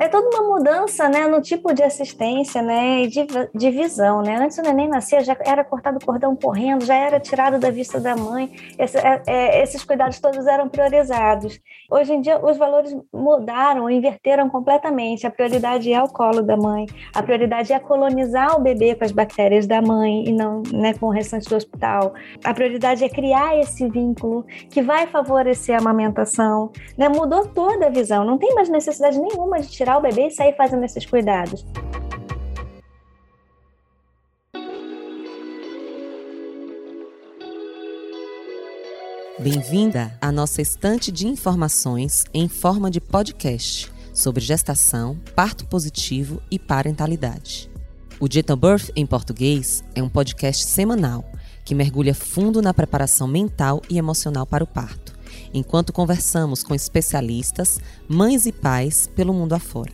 é toda uma mudança, né, no tipo de assistência, né, e de, de visão, né. Antes o neném nascia, já era cortado o cordão correndo, já era tirado da vista da mãe. Esse, é, é, esses cuidados todos eram priorizados. Hoje em dia, os valores mudaram, inverteram completamente. A prioridade é o colo da mãe, a prioridade é colonizar o bebê com as bactérias da mãe e não né, com o restante do hospital. A prioridade é criar esse vínculo que vai favorecer a amamentação. Né? Mudou toda a visão, não tem mais necessidade nenhuma de tirar o bebê e sair fazendo esses cuidados. Bem-vinda à nossa estante de informações em forma de podcast sobre gestação, parto positivo e parentalidade. O Gentle Birth em português é um podcast semanal que mergulha fundo na preparação mental e emocional para o parto, enquanto conversamos com especialistas, mães e pais pelo mundo afora.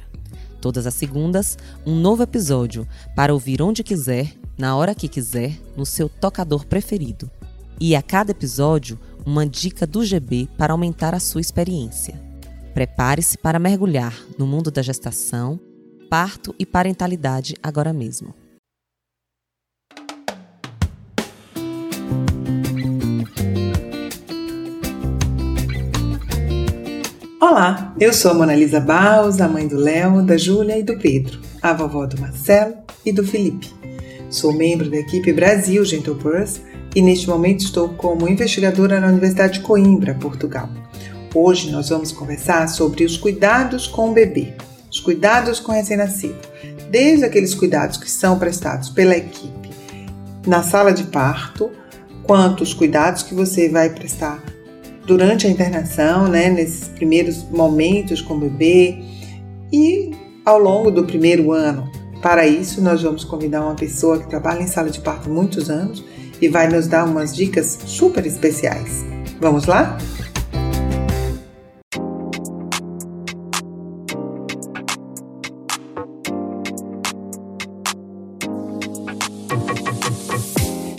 Todas as segundas, um novo episódio para ouvir onde quiser, na hora que quiser, no seu tocador preferido. E a cada episódio, uma dica do GB para aumentar a sua experiência. Prepare-se para mergulhar no mundo da gestação, parto e parentalidade agora mesmo. Olá, eu sou a Mona Lisa Baus, a mãe do Léo, da Júlia e do Pedro, a vovó do Marcelo e do Felipe. Sou membro da equipe Brasil Gentle Birth e neste momento estou como investigadora na Universidade de Coimbra, Portugal. Hoje nós vamos conversar sobre os cuidados com o bebê, os cuidados com o recém-nascido, desde aqueles cuidados que são prestados pela equipe na sala de parto, quanto os cuidados que você vai prestar durante a internação, né, nesses primeiros momentos com o bebê e ao longo do primeiro ano. Para isso, nós vamos convidar uma pessoa que trabalha em sala de parto há muitos anos e vai nos dar umas dicas super especiais. Vamos lá?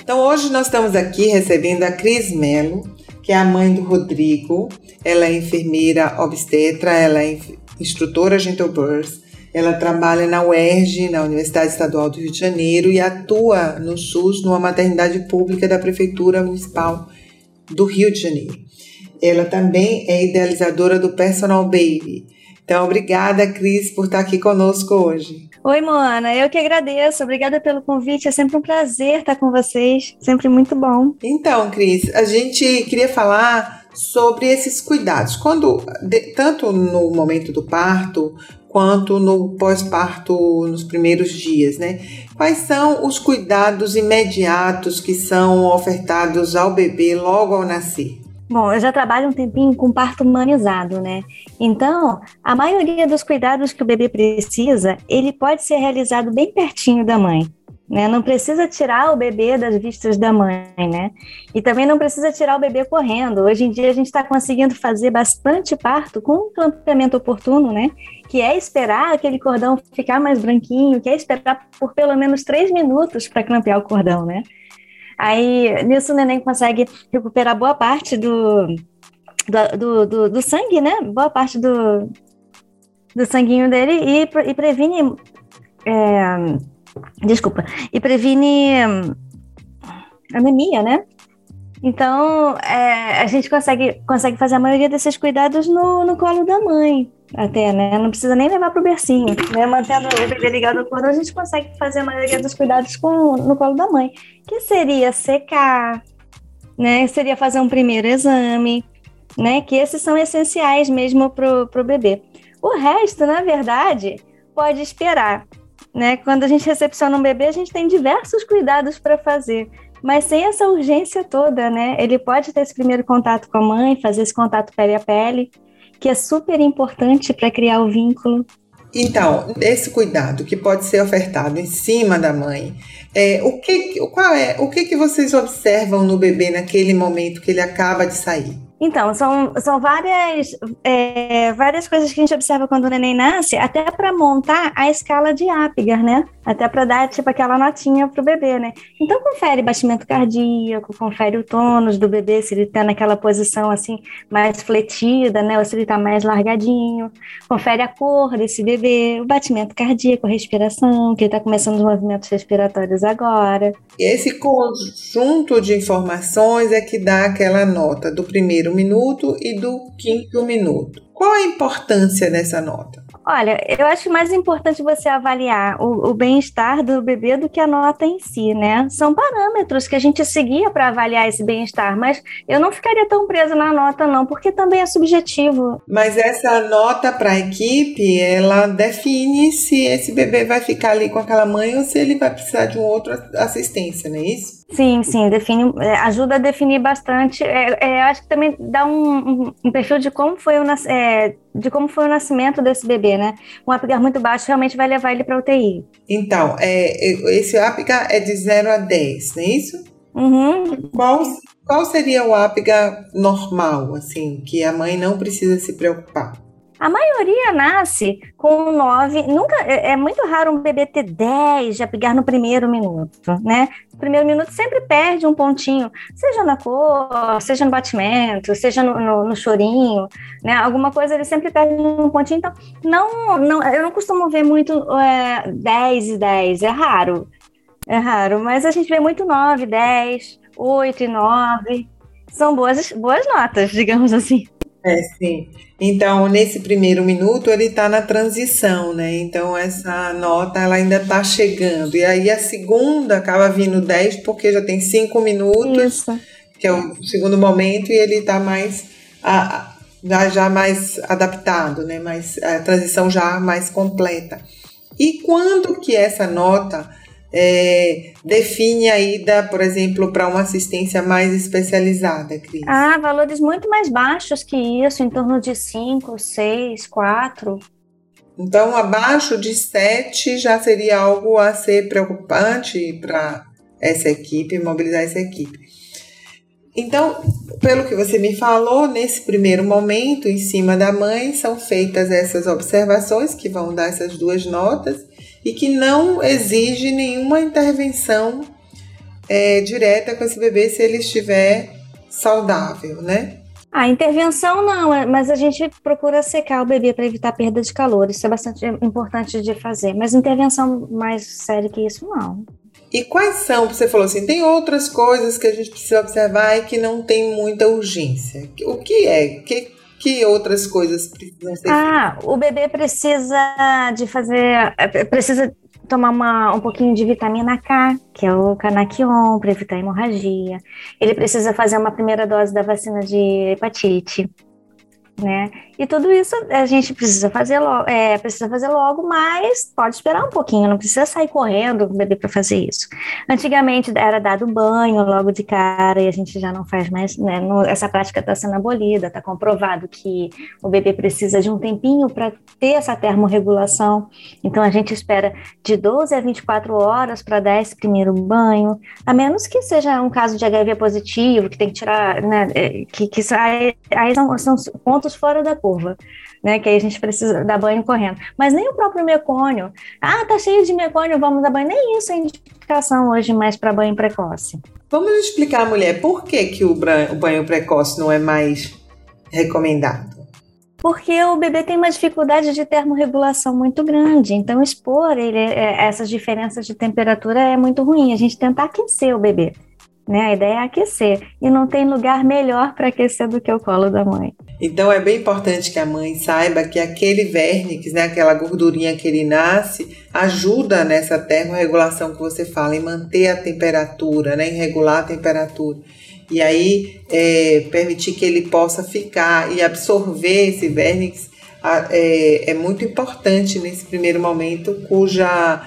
Então hoje nós estamos aqui recebendo a Cris Melo, que é a mãe do Rodrigo. Ela é enfermeira obstetra, ela é instrutora Gentle Birth ela trabalha na UERJ, na Universidade Estadual do Rio de Janeiro, e atua no SUS, numa maternidade pública da Prefeitura Municipal do Rio de Janeiro. Ela também é idealizadora do Personal Baby. Então, obrigada, Cris, por estar aqui conosco hoje. Oi, Moana, eu que agradeço. Obrigada pelo convite. É sempre um prazer estar com vocês. Sempre muito bom. Então, Cris, a gente queria falar sobre esses cuidados. Quando, tanto no momento do parto, quanto no pós-parto, nos primeiros dias, né? Quais são os cuidados imediatos que são ofertados ao bebê logo ao nascer? Bom, eu já trabalho um tempinho com parto humanizado, né? Então, a maioria dos cuidados que o bebê precisa, ele pode ser realizado bem pertinho da mãe. Né? Não precisa tirar o bebê das vistas da mãe, né? E também não precisa tirar o bebê correndo. Hoje em dia a gente está conseguindo fazer bastante parto com um clampeamento oportuno, né? Que é esperar aquele cordão ficar mais branquinho, que é esperar por pelo menos três minutos para clampear o cordão, né? Aí nisso o neném consegue recuperar boa parte do, do, do, do, do sangue, né? Boa parte do, do sanguinho dele e, e previne. É, Desculpa. E previne hum, anemia, né? Então, é, a gente consegue, consegue fazer a maioria desses cuidados no, no colo da mãe, até, né? Não precisa nem levar para o bercinho, né? Mantendo o bebê ligado ao cordão, a gente consegue fazer a maioria dos cuidados com, no colo da mãe, que seria secar, né? Seria fazer um primeiro exame, né? Que esses são essenciais mesmo para o bebê. O resto, na verdade, pode esperar. Né? Quando a gente recepciona um bebê, a gente tem diversos cuidados para fazer, mas sem essa urgência toda, né? Ele pode ter esse primeiro contato com a mãe, fazer esse contato pele a pele, que é super importante para criar o vínculo. Então, esse cuidado que pode ser ofertado em cima da mãe, é, o que, qual é, o que, que vocês observam no bebê naquele momento que ele acaba de sair? Então, são, são várias, é, várias coisas que a gente observa quando o neném nasce, até para montar a escala de Apgar, né? Até para dar, tipo, aquela notinha pro bebê, né? Então, confere batimento cardíaco, confere o tônus do bebê, se ele está naquela posição, assim, mais fletida, né? Ou se ele está mais largadinho. Confere a cor desse bebê, o batimento cardíaco, a respiração, que ele está começando os movimentos respiratórios agora. E esse conjunto de informações é que dá aquela nota do primeiro minuto e do quinto minuto. Qual a importância dessa nota? Olha, eu acho mais importante você avaliar o, o bem-estar do bebê do que a nota em si, né? São parâmetros que a gente seguia para avaliar esse bem-estar, mas eu não ficaria tão presa na nota, não, porque também é subjetivo. Mas essa nota para a equipe, ela define se esse bebê vai ficar ali com aquela mãe ou se ele vai precisar de um outro assistência, não é isso? Sim, sim, define, é, ajuda a definir bastante. É, é, acho que também dá um, um, perfil de como foi o é, de como foi o nascimento desse bebê, né? Um Apgar muito baixo realmente vai levar ele para UTI. Então, é, esse Apgar é de 0 a 10, não é isso? Uhum. Qual, qual seria o Apgar normal, assim, que a mãe não precisa se preocupar? A maioria nasce com 9, nunca é, é, muito raro um bebê ter 10 de apigar no primeiro minuto, né? Primeiro minuto sempre perde um pontinho, seja na cor, seja no batimento, seja no, no, no chorinho, né? Alguma coisa ele sempre perde um pontinho, então não, não eu não costumo ver muito é, 10 e 10, é raro, é raro, mas a gente vê muito 9, 10, 8 e 9, são boas, boas notas, digamos assim. É, sim. Então, nesse primeiro minuto, ele está na transição, né? Então, essa nota ela ainda está chegando. E aí, a segunda acaba vindo 10, porque já tem 5 minutos, Isso. que é o segundo momento, e ele está mais. A, já, já mais adaptado, né? Mais, a transição já mais completa. E quando que essa nota é, define a ida, por exemplo, para uma assistência mais especializada, Cris? Ah, valores muito mais baixos que isso, em torno de 5, 6, 4. Então, abaixo de 7 já seria algo a ser preocupante para essa equipe, mobilizar essa equipe. Então, pelo que você me falou, nesse primeiro momento, em cima da mãe, são feitas essas observações que vão dar essas duas notas e que não exige nenhuma intervenção é, direta com esse bebê se ele estiver saudável, né? A intervenção não, é, mas a gente procura secar o bebê para evitar perda de calor. Isso é bastante importante de fazer. Mas intervenção mais séria que isso, não. E quais são? Você falou assim, tem outras coisas que a gente precisa observar e que não tem muita urgência. O que é? Que, que outras coisas precisam ser Ah, feitas? o bebê precisa de fazer, é, precisa tomar uma, um pouquinho de vitamina K, que é o canaquion, para evitar hemorragia. Ele precisa fazer uma primeira dose da vacina de hepatite né? E tudo isso a gente precisa fazer logo, é, precisa fazer logo, mas pode esperar um pouquinho, não precisa sair correndo com o bebê para fazer isso. Antigamente era dado banho logo de cara e a gente já não faz mais, né? Essa prática está sendo abolida, está comprovado que o bebê precisa de um tempinho para ter essa termorregulação. Então a gente espera de 12 a 24 horas para dar esse primeiro banho, a menos que seja um caso de HIV positivo, que tem que tirar, né? É, que, que aí, aí são, são pontos fora da curva, né? Que aí a gente precisa dar banho correndo. Mas nem o próprio mecônio. Ah, tá cheio de mecônio, vamos dar banho. Nem isso é indicação hoje mais para banho precoce. Vamos explicar, mulher, por que, que o banho precoce não é mais recomendado? Porque o bebê tem uma dificuldade de termorregulação muito grande, então expor ele, é, essas diferenças de temperatura é muito ruim. A gente tentar aquecer o bebê. Né? A ideia é aquecer. E não tem lugar melhor para aquecer do que o colo da mãe. Então é bem importante que a mãe saiba que aquele vernix, né, aquela gordurinha que ele nasce, ajuda nessa termorregulação que você fala, em manter a temperatura, né, em regular a temperatura. E aí é, permitir que ele possa ficar e absorver esse vernix é, é muito importante nesse primeiro momento, cuja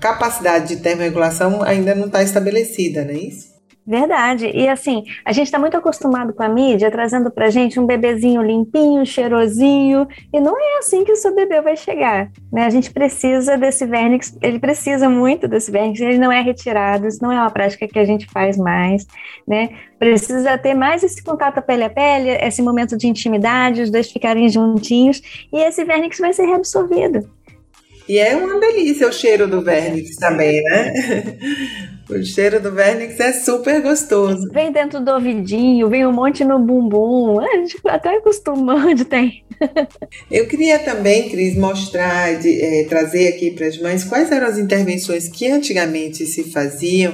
capacidade de termorregulação ainda não está estabelecida, não é isso? Verdade. E assim, a gente está muito acostumado com a mídia trazendo para gente um bebezinho limpinho, cheirosinho, e não é assim que o seu bebê vai chegar. Né? A gente precisa desse vernix, ele precisa muito desse vernix, ele não é retirado, isso não é uma prática que a gente faz mais. Né? Precisa ter mais esse contato pele a pele, esse momento de intimidade, os dois ficarem juntinhos, e esse vernix vai ser reabsorvido. E é uma delícia o cheiro do vernix também, né? O cheiro do vernix é super gostoso. Vem dentro do ouvidinho, vem um monte no bumbum. A gente até acostumou de ter. Eu queria também, Cris, mostrar, de, é, trazer aqui para as mães quais eram as intervenções que antigamente se faziam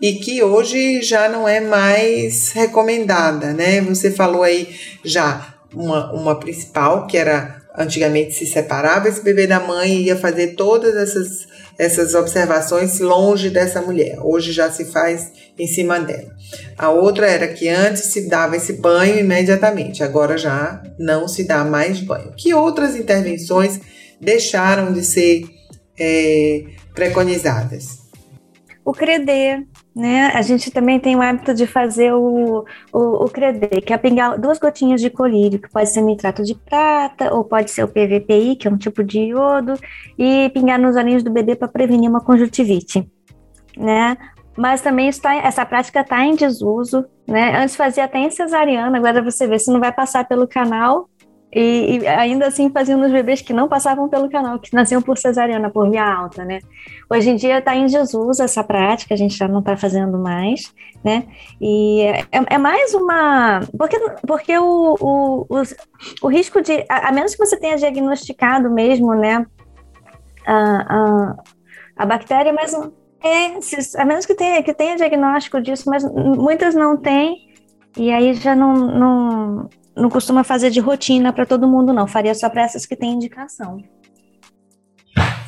e que hoje já não é mais recomendada, né? Você falou aí já uma, uma principal, que era antigamente se separava esse bebê da mãe e ia fazer todas essas, essas observações longe dessa mulher. Hoje já se faz em cima dela. A outra era que antes se dava esse banho imediatamente, agora já não se dá mais banho. Que outras intervenções deixaram de ser é, preconizadas? O CREDE, né? A gente também tem o hábito de fazer o, o, o que é pingar duas gotinhas de colírio, que pode ser nitrato de prata ou pode ser o PVPI, que é um tipo de iodo, e pingar nos olhinhos do bebê para prevenir uma conjuntivite, né? Mas também está, essa prática está em desuso, né? Antes fazia até em cesariana, agora você vê se não vai passar pelo canal e, e, ainda assim faziam nos bebês que não passavam pelo canal, que nasciam por cesariana, por via alta, né? Hoje em dia está em desuso essa prática, a gente já não está fazendo mais, né? E é, é, mais uma. Porque, porque o, o, o, o risco de. A, a, menos que você tenha diagnosticado mesmo, né? A, a, a bactéria, mas. É, se, a menos que tenha, que tenha diagnóstico disso, mas muitas não têm, e aí já não, não não costuma fazer de rotina para todo mundo, não. Faria só para essas que têm indicação.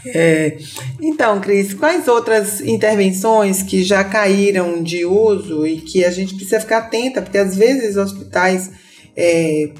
É, então, Cris, quais outras intervenções que já caíram de uso e que a gente precisa ficar atenta, porque às vezes hospitais é,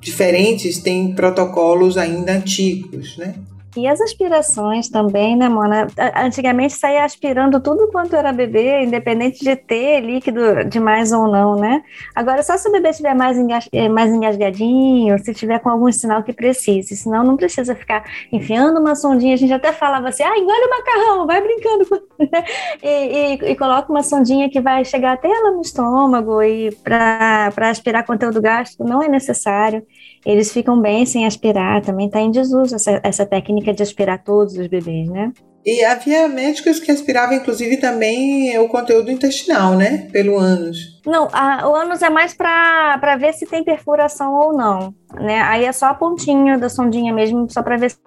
diferentes têm protocolos ainda antigos, né? E as aspirações também, né, Mona? Antigamente saía aspirando tudo quanto era bebê, independente de ter líquido demais ou não, né? Agora, só se o bebê estiver mais, engas eh, mais engasgadinho, se tiver com algum sinal que precise, senão não precisa ficar enfiando uma sondinha. A gente até falava assim, ah, engole o macarrão, vai brincando. e, e, e, coloca uma sondinha que vai chegar até lá no estômago e para aspirar conteúdo gástrico não é necessário eles ficam bem sem aspirar, também está em desuso essa, essa técnica de aspirar todos os bebês, né? E havia médicos que aspiravam, inclusive, também o conteúdo intestinal, né? Pelo ânus. Não, a, o ânus é mais para ver se tem perfuração ou não, né? Aí é só a pontinha da sondinha mesmo, só para ver se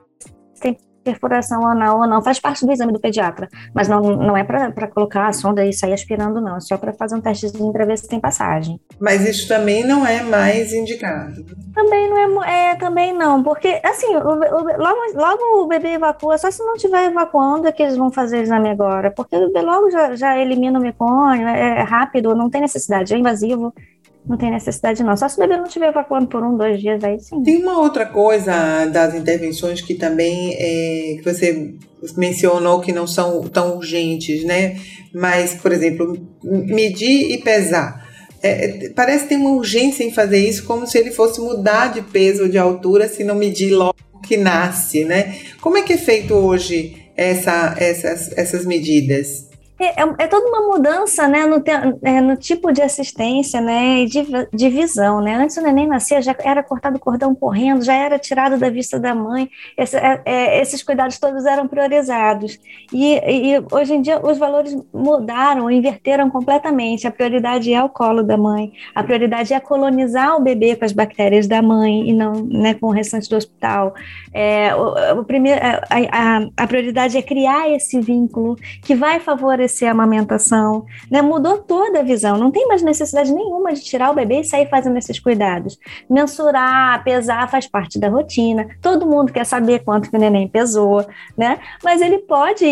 perfuração anal ou não, faz parte do exame do pediatra, mas não, não é para colocar a sonda e sair aspirando, não, é só para fazer um testezinho para ver se tem passagem. Mas isso também não é mais indicado. Também não é, é também não, porque assim, o, o, logo, logo o bebê evacua, só se não estiver evacuando é que eles vão fazer exame agora, porque o bebê logo já, já elimina o mecônio, é, é rápido, não tem necessidade, é invasivo. Não tem necessidade, não. Só se o bebê não estiver evacuando por um, dois dias, aí sim. Tem uma outra coisa das intervenções que também é, que você mencionou que não são tão urgentes, né? Mas, por exemplo, medir e pesar. É, parece ter uma urgência em fazer isso, como se ele fosse mudar de peso ou de altura se não medir logo que nasce, né? Como é que é feito hoje essa, essas, essas medidas? É, é, é, toda uma mudança né, no, é, no, tipo de assistência né, e de, de, visão. Né? Antes o neném nascia, já era cortado o cordão correndo, já era tirado da vista da mãe, Esse, é, é, esses cuidados todos eram priorizados. E, e, hoje em dia os valores mudaram, inverteram completamente. A prioridade é o colo da mãe, a prioridade é colonizar o bebê com as bactérias da mãe e não né, com o restante do hospital. O, o primeiro, a, a, a prioridade é criar esse vínculo que vai favorecer favorecer a amamentação, né? Mudou toda a visão, não tem mais necessidade nenhuma de tirar o bebê e sair fazendo esses cuidados. Mensurar, pesar faz parte da rotina, todo mundo quer saber quanto que o neném pesou, né? Mas ele pode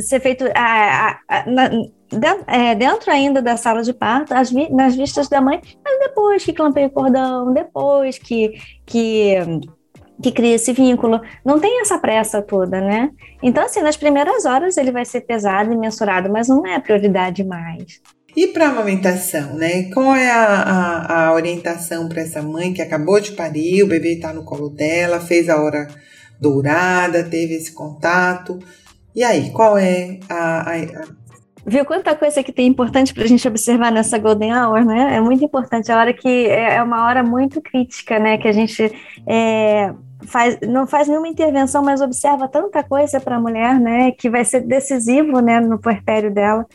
ser feito a, a, a, na, é, dentro ainda da sala de parto, nas vistas da mãe, mas depois que clampeia o cordão, depois que, que que cria esse vínculo. Não tem essa pressa toda, né? Então, assim, nas primeiras horas ele vai ser pesado e mensurado, mas não é a prioridade mais. E para amamentação, né? Qual é a, a, a orientação para essa mãe que acabou de parir, o bebê está no colo dela, fez a hora dourada, teve esse contato. E aí, qual é a, a, a Viu quanta coisa que tem importante para a gente observar nessa Golden Hour, né? É muito importante, a hora que é, é uma hora muito crítica, né? Que a gente é, faz, não faz nenhuma intervenção, mas observa tanta coisa para a mulher, né? Que vai ser decisivo, né? No puerpério dela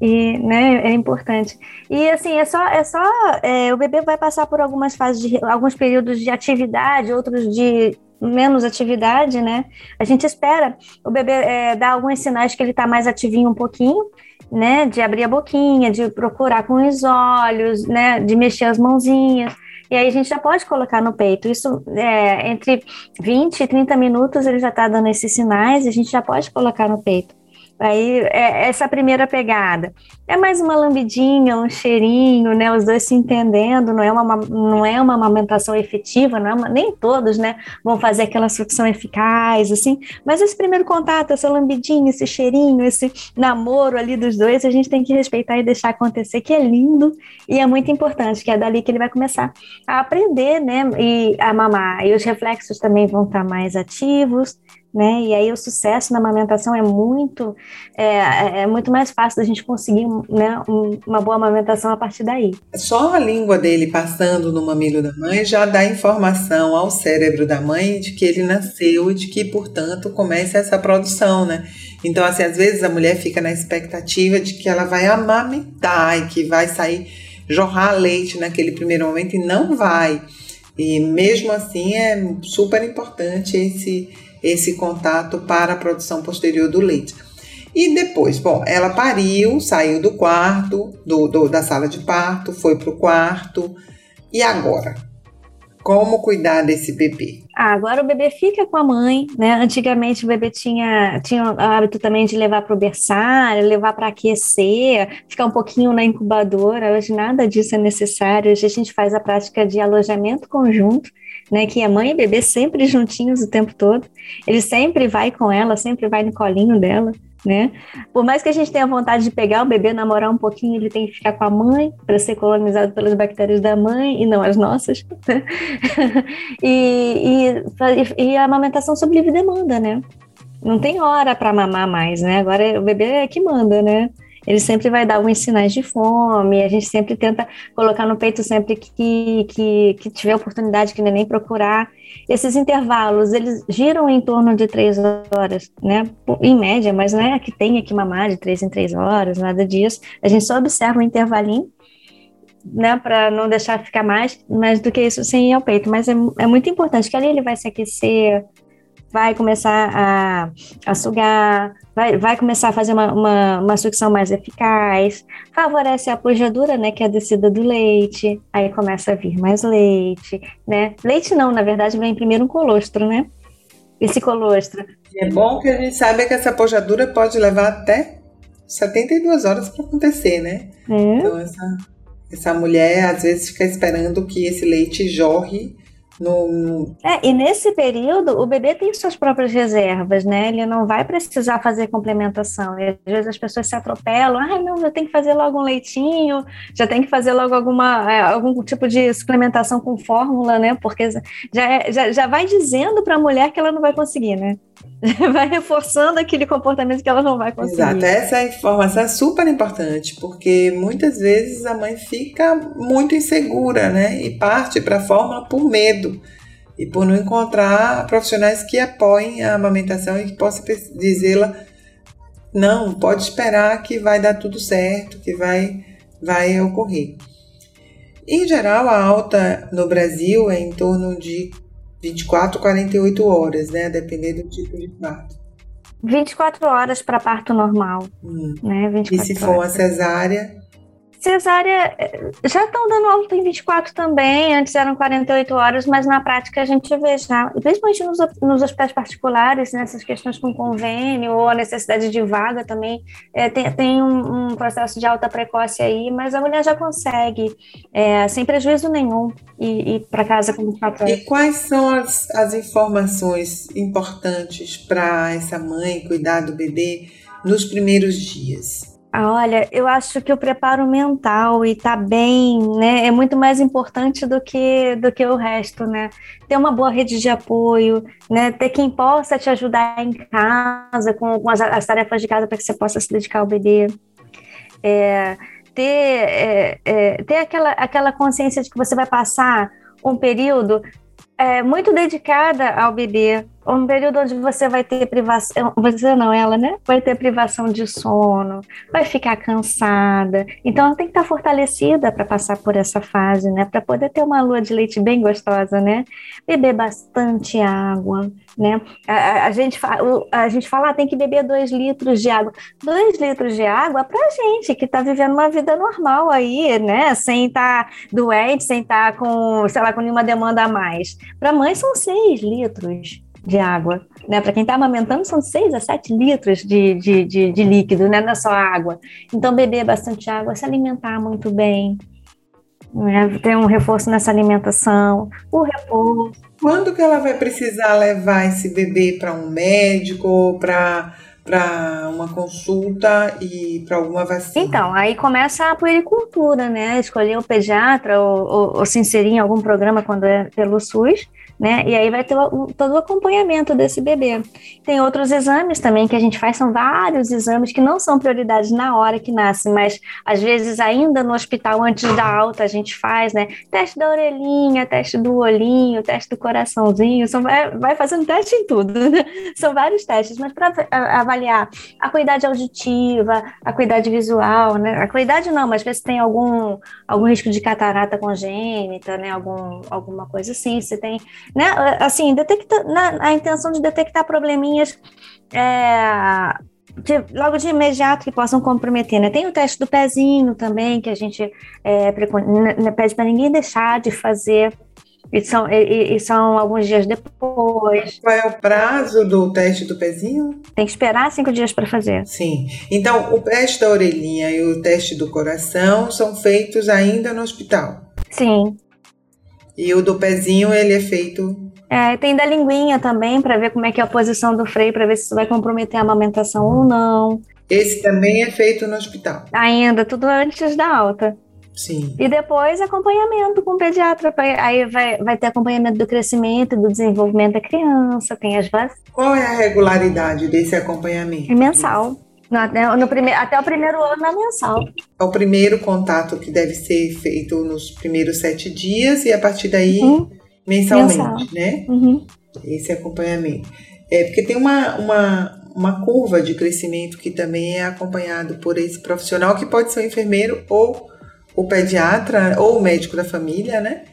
e né, é importante. E assim, é só, é só é, o bebê vai passar por algumas fases de alguns períodos de atividade, outros de menos atividade, né? A gente espera o bebê é, dar alguns sinais que ele está mais ativinho um pouquinho, né? De abrir a boquinha, de procurar com os olhos, né? De mexer as mãozinhas. E aí a gente já pode colocar no peito. Isso é, entre 20 e 30 minutos ele já está dando esses sinais a gente já pode colocar no peito. Aí, é essa primeira pegada. É mais uma lambidinha, um cheirinho, né? Os dois se entendendo, não é uma, não é uma amamentação efetiva, não é uma, nem todos, né? Vão fazer aquela sucção eficaz, assim. Mas esse primeiro contato, essa lambidinha, esse cheirinho, esse namoro ali dos dois, a gente tem que respeitar e deixar acontecer, que é lindo e é muito importante, que é dali que ele vai começar a aprender, né? E a mamar. E os reflexos também vão estar mais ativos né? E aí o sucesso na amamentação é muito é, é muito mais fácil da gente conseguir né, uma boa amamentação a partir daí. Só a língua dele passando no mamilo da mãe já dá informação ao cérebro da mãe de que ele nasceu e de que, portanto, começa essa produção, né? Então, assim, às vezes a mulher fica na expectativa de que ela vai amamentar e que vai sair jorrar leite naquele primeiro momento e não vai. E mesmo assim é super importante esse esse contato para a produção posterior do leite. E depois, bom, ela pariu, saiu do quarto, do, do da sala de parto, foi para o quarto. E agora? Como cuidar desse bebê? Ah, agora o bebê fica com a mãe, né? Antigamente o bebê tinha, tinha o hábito também de levar para o berçário, levar para aquecer, ficar um pouquinho na incubadora. Hoje nada disso é necessário. Hoje a gente faz a prática de alojamento conjunto né, que é mãe e bebê sempre juntinhos o tempo todo. Ele sempre vai com ela, sempre vai no colinho dela, né? Por mais que a gente tenha vontade de pegar o bebê, namorar um pouquinho, ele tem que ficar com a mãe para ser colonizado pelas bactérias da mãe e não as nossas. Né? e, e, e a amamentação sob livre demanda, né? Não tem hora para mamar mais, né? Agora o bebê é que manda, né? Ele sempre vai dar alguns sinais de fome, a gente sempre tenta colocar no peito sempre que, que, que tiver oportunidade que nem procurar. Esses intervalos, eles giram em torno de três horas, né? Em média, mas não é que tenha que mamar de três em três horas, nada disso. A gente só observa um intervalinho né, para não deixar ficar mais, mais do que isso sem ir ao peito. Mas é, é muito importante que ali ele vai se aquecer, vai começar a, a sugar, vai, vai começar a fazer uma, uma, uma, sucção mais eficaz, favorece a pujadura, né, que é a descida do leite, aí começa a vir mais leite, né? Leite não, na verdade, vem primeiro um colostro, né? Esse colostro. É bom que a gente saiba que essa pojadura pode levar até 72 horas para acontecer, né? É. Então, essa, essa mulher às vezes fica esperando que esse leite jorre no. É, e nesse período, o bebê tem suas próprias reservas, né? Ele não vai precisar fazer complementação. E, às vezes as pessoas se atropelam, ai, ah, não, já tem que fazer logo um leitinho, já tem que fazer logo alguma, é, algum tipo de suplementação com fórmula, né? Porque já, é, já, já vai dizendo para a mulher que ela não vai conseguir, né? vai reforçando aquele comportamento que ela não vai conseguir. Exato, essa informação é super importante, porque muitas vezes a mãe fica muito insegura, né? E parte para a fórmula por medo e por não encontrar profissionais que apoiem a amamentação e que possam dizê-la não, pode esperar que vai dar tudo certo, que vai, vai ocorrer. Em geral, a alta no Brasil é em torno de 24, 48 horas, né? Dependendo do tipo de parto. 24 horas para parto normal. Hum. Né? e se for uma cesárea? Cesárea, eh, já estão dando alta em 24 também, antes eram 48 horas, mas na prática a gente vê já, principalmente nos, nos hospitais particulares, nessas questões com convênio ou a necessidade de vaga também, é, tem, tem um, um, processo de alta precoce aí, mas a mulher já consegue, é, sem prejuízo nenhum, ir, ir para casa com 24 horas. E quais são as, as informações importantes para essa mãe cuidar do bebê nos primeiros dias? Ah, olha, eu acho que o preparo mental e tá bem, né, é muito mais importante do que do que o resto, né? Ter uma boa rede de apoio, né? Ter quem possa te ajudar em casa com, com as, as, tarefas de casa para que você possa se dedicar ao bebê. É, ter é, é, ter aquela aquela consciência de que você vai passar um período é, muito dedicada ao bebê, um período onde você vai ter privação, você não, ela, né? Vai ter privação de sono, vai ficar cansada. Então ela tem que estar fortalecida para passar por essa fase, né? Para poder ter uma lua de leite bem gostosa, né? Beber bastante água, né? A, a, a gente, a, a gente fala, ah, tem que beber dois litros de água. Dois litros de água para gente que está vivendo uma vida normal aí, né? Sem estar tá doente, sem estar tá com, sei lá, com nenhuma demanda a mais. Para mãe são seis litros de água. Né? Para quem está amamentando, são 6 a 7 litros de, de, de, de, líquido, né? não é só água. Então, beber bastante água, se alimentar muito bem, né? ter um reforço nessa alimentação, o repouso. Quando que ela vai precisar levar esse bebê para um médico, para para uma consulta e para alguma vacina? Então, aí começa a puericultura, né? Escolher o pediatra ou, ou, ou se inserir em algum programa quando é pelo SUS né? E aí vai ter todo o acompanhamento desse bebê. Tem outros exames também que a gente faz, são vários exames que não são prioridades na hora que nasce, mas às vezes ainda no hospital, antes da alta, a gente faz, né? Teste da orelhinha, teste do olhinho, teste do coraçãozinho, são, vai fazendo teste em tudo, né? São vários testes, mas para avaliar a cuidade auditiva, a cuidade visual, né? A cuidade não, mas ver se tem algum, algum risco de catarata congênita, né? Algum, alguma coisa assim, se tem né? Assim, detecta, na, a intenção de detectar probleminhas é, de, logo de imediato que possam comprometer, né? Tem o teste do pezinho também, que a gente é, pede para ninguém deixar de fazer. E são, e, e são alguns dias depois. Qual é o prazo do teste do pezinho? Tem que esperar cinco dias para fazer. Sim. Então, o teste da orelhinha e o teste do coração são feitos ainda no hospital? Sim. E o do pezinho, ele é feito. É, tem da linguinha também, para ver como é que é a posição do freio, para ver se isso vai comprometer a amamentação ou não. Esse também é feito no hospital. Ainda, tudo antes da alta. Sim. E depois acompanhamento com o pediatra. Aí vai, vai ter acompanhamento do crescimento e do desenvolvimento da criança, tem as vacinas. Qual é a regularidade desse acompanhamento? É mensal. No, no primeiro, até o primeiro ano é mensal. É o primeiro contato que deve ser feito nos primeiros sete dias e a partir daí uhum. mensalmente, Mensal. né? Uhum. Esse acompanhamento. É porque tem uma, uma, uma curva de crescimento que também é acompanhado por esse profissional, que pode ser o enfermeiro ou o pediatra ou o médico da família, né?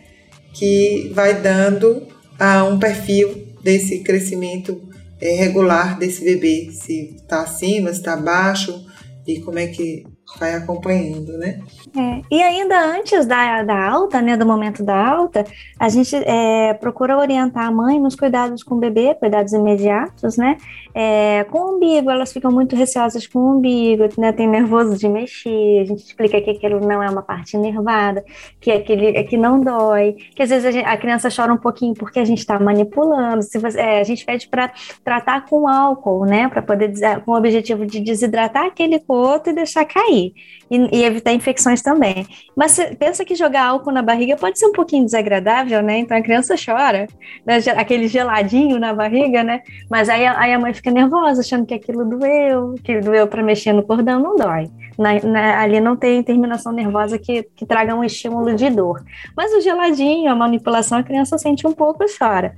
Que vai dando uh, um perfil desse crescimento regular desse bebê, se está acima, se está abaixo e como é que vai acompanhando, né? É, e ainda antes da, da alta, né, do momento da alta, a gente é, procura orientar a mãe nos cuidados com o bebê, cuidados imediatos, né? É, com o umbigo, elas ficam muito receosas com o umbigo, né? Tem nervoso de mexer, a gente explica que aquilo não é uma parte nervada, que aquele é que não dói, que às vezes a, gente, a criança chora um pouquinho porque a gente está manipulando, se você, é, a gente pede para tratar com álcool, né? Para poder com o objetivo de desidratar aquele coto e deixar cair e, e, evitar infecções também. Mas pensa que jogar álcool na barriga pode ser um pouquinho desagradável, né? Então a criança chora, né? aquele geladinho na barriga, né? Mas aí, aí a mãe fica nervosa, achando que aquilo doeu, que doeu para mexer no cordão, não dói. Na, na, ali não tem terminação nervosa que, que traga um estímulo de dor. Mas o geladinho, a manipulação, a criança sente um pouco e chora.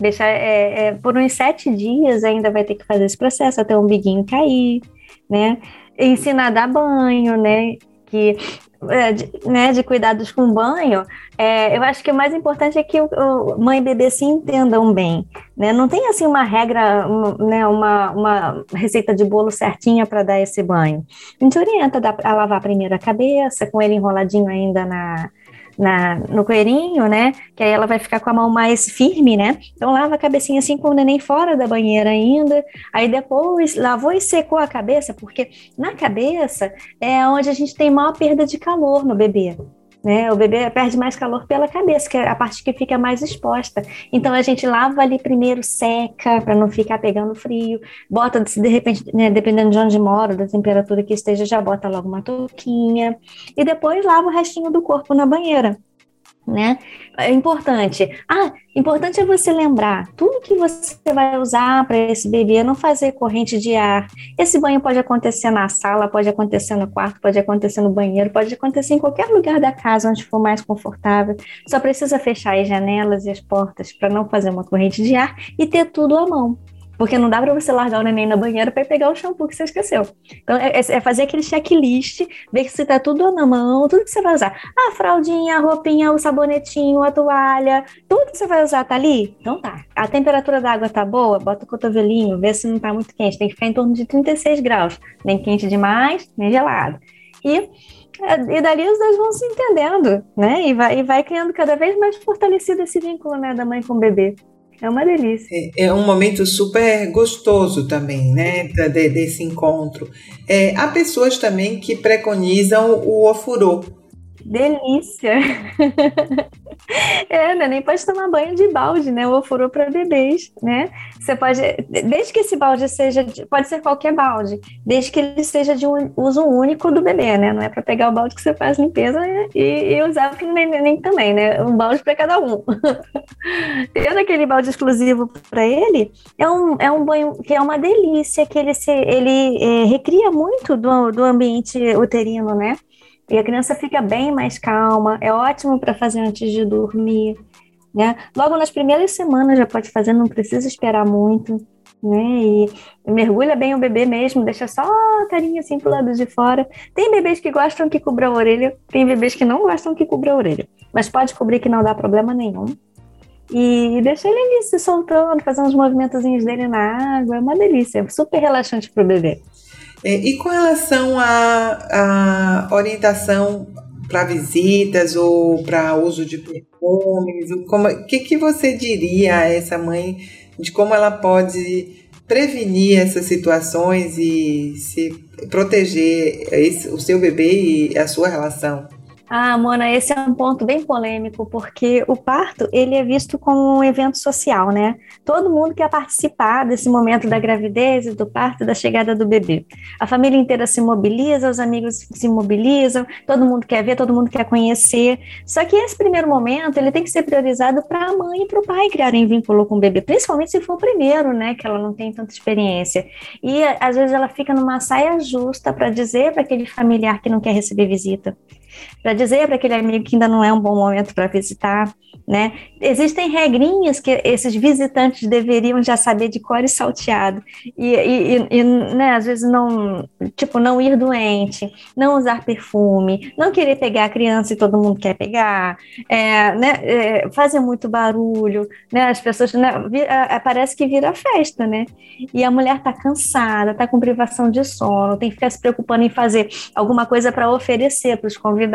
Deixa, é, é, por uns sete dias ainda vai ter que fazer esse processo até o umbiguinho cair, né? Ensinar a dar banho, né? Que é, de, né, de cuidados com banho, é, eu acho que o mais importante é que o, o mãe e bebê se entendam bem. Né? Não tem assim uma regra, né, uma, uma receita de bolo certinha para dar esse banho. A gente orienta a lavar primeiro a cabeça, com ele enroladinho ainda na, na, no coelhinho, né? Que aí ela vai ficar com a mão mais firme, né? Então lava a cabecinha assim com o neném fora da banheira ainda. Aí depois lavou e secou a cabeça, porque na cabeça é onde a gente tem maior perda de calor no bebê. Né? O bebê perde mais calor pela cabeça, que é a parte que fica mais exposta. Então a gente lava ali primeiro, seca, para não ficar pegando frio, bota, de repente, né, dependendo de onde mora, da temperatura que esteja, já bota logo uma touquinha, e depois lava o restinho do corpo na banheira né? É importante. Ah, importante é você lembrar tudo que você vai usar para esse bebê, não fazer corrente de ar. Esse banho pode acontecer na sala, pode acontecer no quarto, pode acontecer no banheiro, pode acontecer em qualquer lugar da casa onde for mais confortável. Só precisa fechar as janelas e as portas para não fazer uma corrente de ar e ter tudo à mão. Porque não dá para você largar o neném na banheira para pegar o shampoo que você esqueceu. Então, é, é, é fazer aquele checklist, ver se está tudo na mão, tudo que você vai usar. A fraldinha, a roupinha, o sabonetinho, a toalha, tudo que você vai usar tá ali? Então tá. A temperatura da água tá boa? Bota o cotovelinho, vê se não tá muito quente. Tem que ficar em torno de 36 graus. Nem quente demais, nem gelado. E e dali os dois vão se entendendo, né? E vai, e vai criando cada vez mais fortalecido esse vínculo, né, da mãe com o bebê. É uma delícia. É, é um momento super gostoso também, né? De, desse encontro. É, há pessoas também que preconizam o ofurô. Delícia! É, né? Nem pode tomar banho de balde, né? O ofurô para bebês, né? Você pode, desde que esse balde seja, de, pode ser qualquer balde, desde que ele seja de um uso único do bebê, né? Não é para pegar o balde que você faz limpeza e, e usar para o neném também, né? Um balde para cada um. Tendo aquele balde exclusivo para ele, é um, é um banho que é uma delícia, que ele, se, ele é, recria muito do, do ambiente uterino, né? E a criança fica bem mais calma, é ótimo para fazer antes de dormir, né? Logo nas primeiras semanas já pode fazer, não precisa esperar muito, né? E mergulha bem o bebê mesmo, deixa só a carinha assim pro lado de fora. Tem bebês que gostam que cubra a orelha, tem bebês que não gostam que cubra a orelha, mas pode cobrir que não dá problema nenhum. E deixa ele ali se soltando, fazer uns movimentozinhos dele na água, é uma delícia, super relaxante pro bebê. É, e com relação à, orientação para visitas ou para uso de perfumes, o que, que você diria a essa mãe de como ela pode prevenir essas situações e se proteger esse, o seu bebê e a sua relação? Ah, Mona, esse é um ponto bem polêmico, porque o parto, ele é visto como um evento social, né? Todo mundo quer participar desse momento da gravidez, do parto, da chegada do bebê. A família inteira se mobiliza, os amigos se mobilizam, todo mundo quer ver, todo mundo quer conhecer. Só que esse primeiro momento, ele tem que ser priorizado para a mãe e para o pai criarem vínculo com o bebê, principalmente se for o primeiro, né, que ela não tem tanta experiência. E às vezes ela fica numa saia justa para dizer para aquele familiar que não quer receber visita para dizer para aquele amigo que ainda não é um bom momento para visitar, né? Existem regrinhas que esses visitantes deveriam já saber de cor e salteado e, e, e né, às vezes não, tipo, não ir doente, não usar perfume, não querer pegar a criança e todo mundo quer pegar, é, né, é, fazer muito barulho, né? As pessoas, né, parece que vira festa, né? E a mulher está cansada, está com privação de sono, tem que ficar se preocupando em fazer alguma coisa para oferecer para os convidados,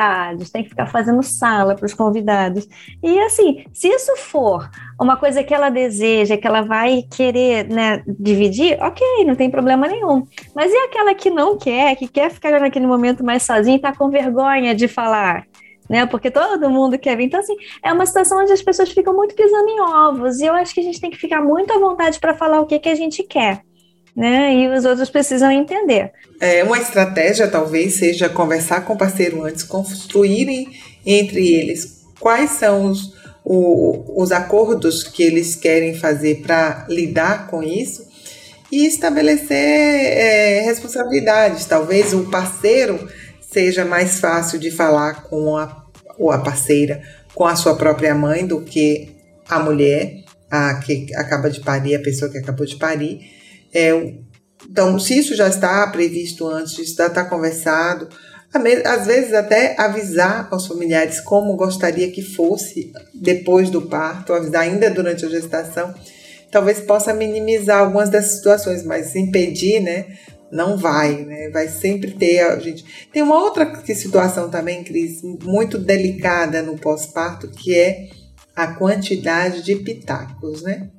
tem que ficar fazendo sala para os convidados. E assim, se isso for uma coisa que ela deseja, que ela vai querer né, dividir, ok, não tem problema nenhum. Mas e aquela que não quer, que quer ficar naquele momento mais sozinha e está com vergonha de falar? Né, porque todo mundo quer vir. Então, assim, é uma situação onde as pessoas ficam muito pisando em ovos, e eu acho que a gente tem que ficar muito à vontade para falar o que, que a gente quer né? E os outros precisam entender. É, uma estratégia talvez seja conversar com o parceiro antes, construírem entre eles quais são os, o, os acordos que eles querem fazer para lidar com isso e estabelecer é, responsabilidades. Talvez o parceiro seja mais fácil de falar com a, ou a parceira, com a sua própria mãe do que a mulher, a que acaba de parir, a pessoa que acabou de parir é, então, se isso já está previsto antes, já está conversado, às vezes até avisar aos familiares como gostaria que fosse depois do parto, avisar ainda durante a gestação, talvez possa minimizar algumas dessas situações, mas impedir, né? Não vai, né? Vai sempre ter a gente. Tem uma outra situação também, Cris, muito delicada no pós-parto, que é a quantidade de pitacos, né?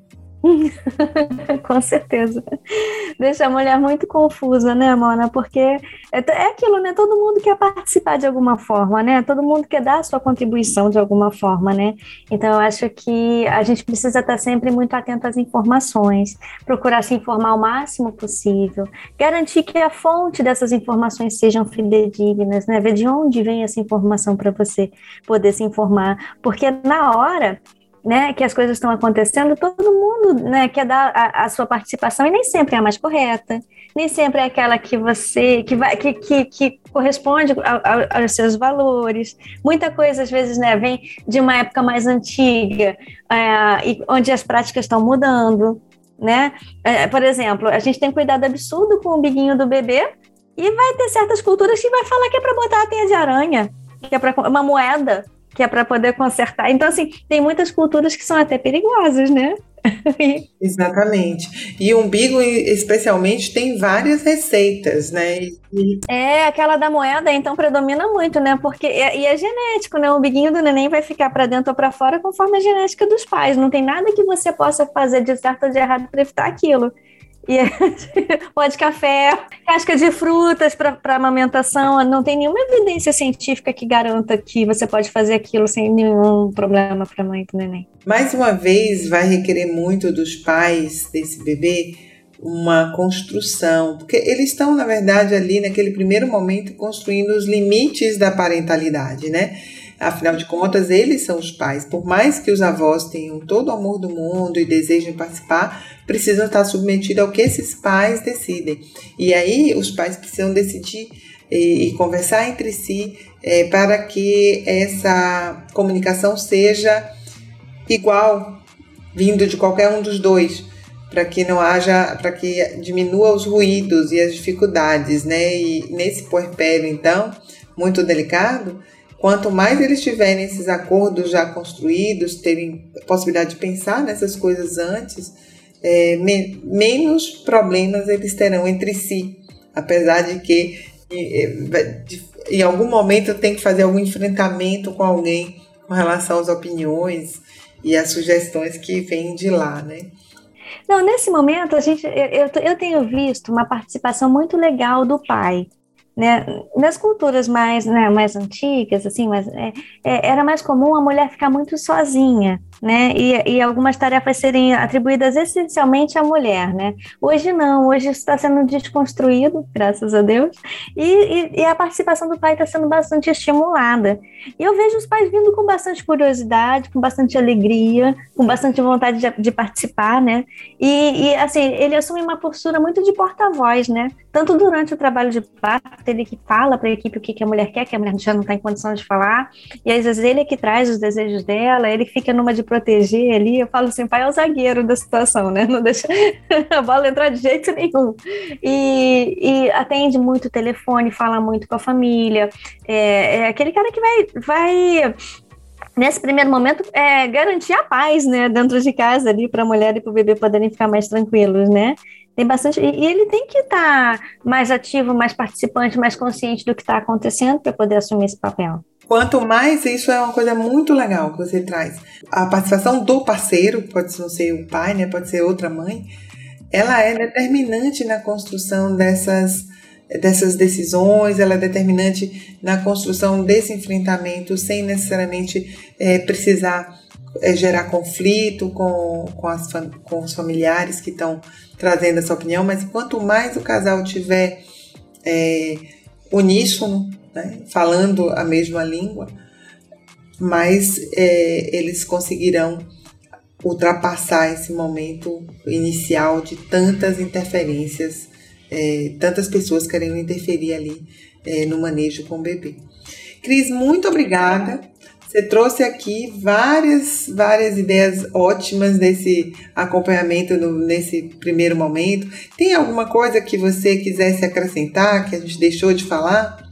Com certeza. Deixa a mulher muito confusa, né, Mona? Porque é, é aquilo, né? Todo mundo quer participar de alguma forma, né? Todo mundo quer dar a sua contribuição de alguma forma, né? Então, eu acho que a gente precisa estar sempre muito atento às informações, procurar se informar o máximo possível, garantir que a fonte dessas informações sejam fidedignas, né? Ver de onde vem essa informação para você poder se informar. Porque na hora né, que as coisas estão acontecendo, todo mundo né, quer dar a, a, sua participação e nem sempre é a mais correta, nem sempre é aquela que você que vai que, que, que corresponde aos seus valores. Muita coisa às vezes né, vem de uma época mais antiga, é, e onde as práticas estão mudando. Né? É, por exemplo, a gente tem cuidado absurdo com o biguinho do bebê e vai ter certas culturas que vai falar que é para botar a teia de aranha, que é para uma moeda, que é para poder consertar. Então, assim, tem muitas culturas que são até perigosas, né? Exatamente. E o umbigo, especialmente, tem várias receitas, né? E... É, aquela da moeda, então, predomina muito, né? Porque e é genético, né? O umbiguinho do neném vai ficar para dentro ou para fora conforme a genética dos pais. Não tem nada que você possa fazer de certo ou de errado para evitar aquilo. E pó de café, casca de frutas para amamentação. Não tem nenhuma evidência científica que garanta que você pode fazer aquilo sem nenhum problema para a mãe e para neném. Mais uma vez, vai requerer muito dos pais desse bebê uma construção, porque eles estão, na verdade, ali naquele primeiro momento construindo os limites da parentalidade, né? Afinal de contas, eles são os pais. Por mais que os avós tenham todo o amor do mundo e desejem participar, precisam estar submetidos ao que esses pais decidem. E aí os pais precisam decidir e, e conversar entre si é, para que essa comunicação seja igual, vindo de qualquer um dos dois, para que não haja, para que diminua os ruídos e as dificuldades, né? E nesse puerpério, então, muito delicado, quanto mais eles tiverem esses acordos já construídos, terem possibilidade de pensar nessas coisas antes, é, me, menos problemas eles terão entre si, apesar de que em algum momento tem que fazer algum enfrentamento com alguém com relação às opiniões e às sugestões que vêm de lá, né? Não, nesse momento a gente, eu, eu tenho visto uma participação muito legal do pai, né? Nas culturas mais, né, mais antigas, assim, mas é, é, era mais comum a mulher ficar muito sozinha, né? E, e, algumas tarefas serem atribuídas essencialmente à mulher, né? Hoje não, hoje isso está sendo desconstruído, graças a Deus, e, e, e a participação do pai está sendo bastante estimulada. E eu vejo os pais vindo com bastante curiosidade, com bastante alegria, com bastante vontade de, de participar, né? E, assim, ele assume uma postura muito de porta-voz, né? Tanto durante o trabalho de parto, ele que fala para a equipe o que, que a mulher quer, que a mulher já não está em condição de falar, e às vezes ele é que traz os desejos dela, ele fica numa de proteger ali, eu falo assim, pai é o zagueiro da situação, né? Não deixa a bola entrar de jeito nenhum. E, e atende muito o telefone, fala muito com a família, é, é aquele cara que vai, vai nesse primeiro momento, é, garantir a paz, né, dentro de casa ali para a mulher e para o bebê poderem ficar mais tranquilos, né? Tem bastante. E, ele tem que estar tá mais ativo, mais participante, mais consciente do que está acontecendo para poder assumir esse papel. Quanto mais, isso é uma coisa muito legal que você traz. A participação do parceiro, pode não ser o pai, né, pode ser outra mãe, ela é determinante na construção dessas, dessas decisões, ela é determinante na construção desse enfrentamento, sem necessariamente é, precisar é, gerar conflito com, com, as, com os familiares que estão trazendo essa opinião, mas quanto mais o casal tiver é, uníssono, né, falando a mesma língua, mais é, eles conseguirão ultrapassar esse momento inicial de tantas interferências, é, tantas pessoas querendo interferir ali é, no manejo com o bebê. Cris, muito obrigada você trouxe aqui várias, várias ideias ótimas desse acompanhamento no, nesse primeiro momento. Tem alguma coisa que você quisesse acrescentar, que a gente deixou de falar?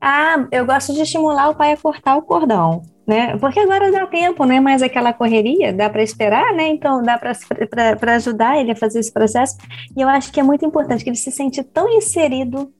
Ah, eu gosto de estimular o pai a cortar o cordão. Né? Porque agora dá tempo, não é mais aquela correria, dá para esperar, né? Então dá para ajudar ele a fazer esse processo. E eu acho que é muito importante que ele se sente tão inserido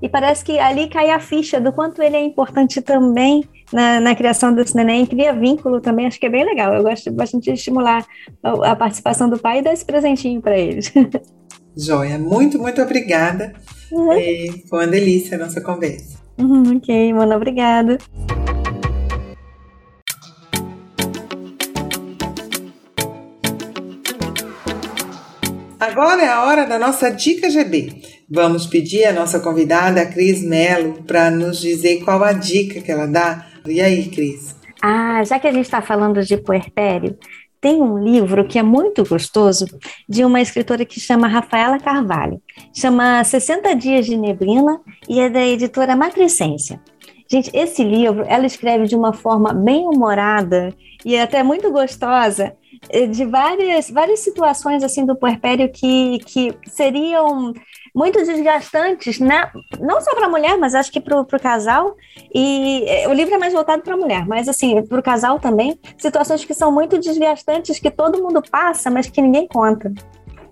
e parece que ali cai a ficha do quanto ele é importante também na, na, criação desse neném, cria vínculo também, acho que é bem legal. Eu gosto bastante de estimular a, a participação do pai e dar esse presentinho para eles. Joia, muito, muito obrigada. Uhum. É, foi uma delícia a nossa conversa. Uhum, ok, mano, obrigada. Agora é a hora da nossa dica GB. Vamos pedir a nossa convidada, a Cris Melo, para nos dizer qual a dica que ela dá. E aí, Cris? Ah, já que a gente está falando de puerpério, tem um livro que é muito gostoso de uma escritora que chama Rafaela Carvalho. Chama 60 Dias de Neblina e é da editora Matricência. Gente, esse livro ela escreve de uma forma bem humorada e até muito gostosa eh, de várias, várias situações assim do puerpério que, que seriam muito desgastantes, né? não só para a mulher, mas acho que para o casal. E eh, o livro é mais voltado para a mulher, mas assim, para o casal também, situações que são muito desgastantes, que todo mundo passa, mas que ninguém conta.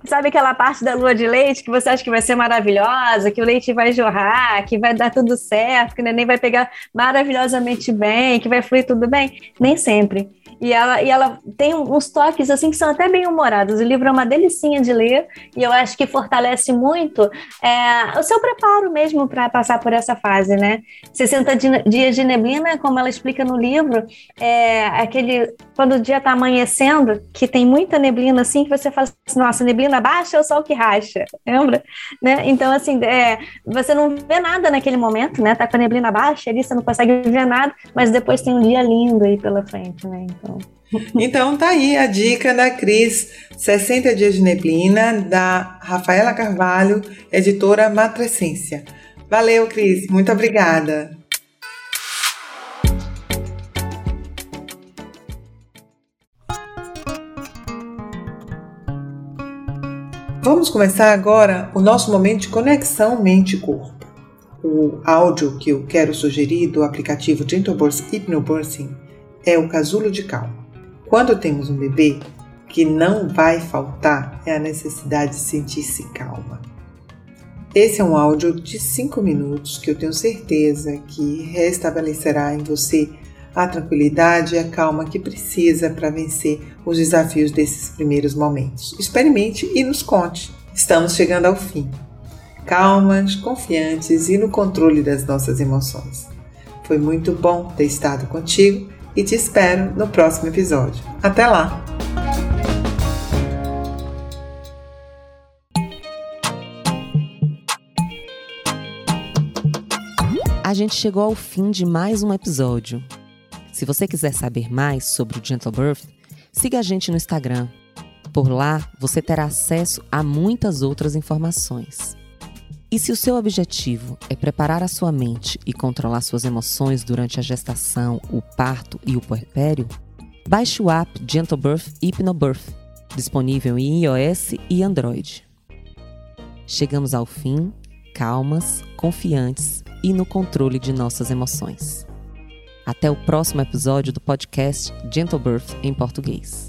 Sabe aquela parte da lua de leite que você acha que vai ser maravilhosa, que o leite vai jorrar, que vai dar tudo certo, que o neném vai pegar maravilhosamente bem, que vai fluir tudo bem? Nem sempre. E ela, e ela tem uns toques assim que são até bem humorados. O livro é uma delicinha de ler e eu acho que fortalece muito é, o seu preparo mesmo para passar por essa fase, né? 60 dias de neblina, como ela explica no livro, é aquele quando o dia está amanhecendo, que tem muita neblina assim, que você fala assim, nossa, neblina baixa ou sol que racha, lembra? Né? Então, assim, é, você não vê nada naquele momento, né? Tá com a neblina baixa ali, você não consegue ver nada, mas depois tem um dia lindo aí pela frente, né? Então, então. então tá aí a dica da Cris, 60 dias de neblina, da Rafaela Carvalho, editora Matrescência. Valeu, Cris, muito obrigada. Vamos começar agora o nosso momento de conexão mente-corpo. O áudio que eu quero sugerir do aplicativo Gentle Burst Hypnobirthing é o casulo de calma. Quando temos um bebê, que não vai faltar é a necessidade de sentir-se calma. Esse é um áudio de 5 minutos que eu tenho certeza que restabelecerá em você a tranquilidade e a calma que precisa para vencer os desafios desses primeiros momentos. Experimente e nos conte. Estamos chegando ao fim. Calmas, confiantes e no controle das nossas emoções. Foi muito bom ter estado contigo e te espero no próximo episódio. Até lá! A gente chegou ao fim de mais um episódio. Se você quiser saber mais sobre o Gentle Birth, siga a gente no Instagram. Por lá, você terá acesso a muitas outras informações. E se o seu objetivo é preparar a sua mente e controlar suas emoções durante a gestação, o parto e o puerpério, baixe o app Gentle Birth Hypnobirth, disponível em iOS e Android. Chegamos ao fim, calmas, confiantes e no controle de nossas emoções. Até o próximo episódio do podcast Gentle Birth em português.